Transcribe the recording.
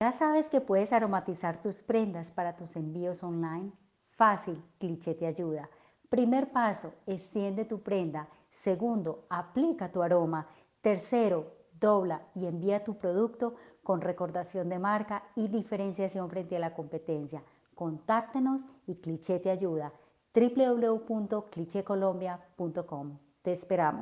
¿Ya sabes que puedes aromatizar tus prendas para tus envíos online? Fácil, Cliché te ayuda. Primer paso, extiende tu prenda. Segundo, aplica tu aroma. Tercero, dobla y envía tu producto con recordación de marca y diferenciación frente a la competencia. Contáctenos y Cliché te ayuda. www.clichecolombia.com. Te esperamos.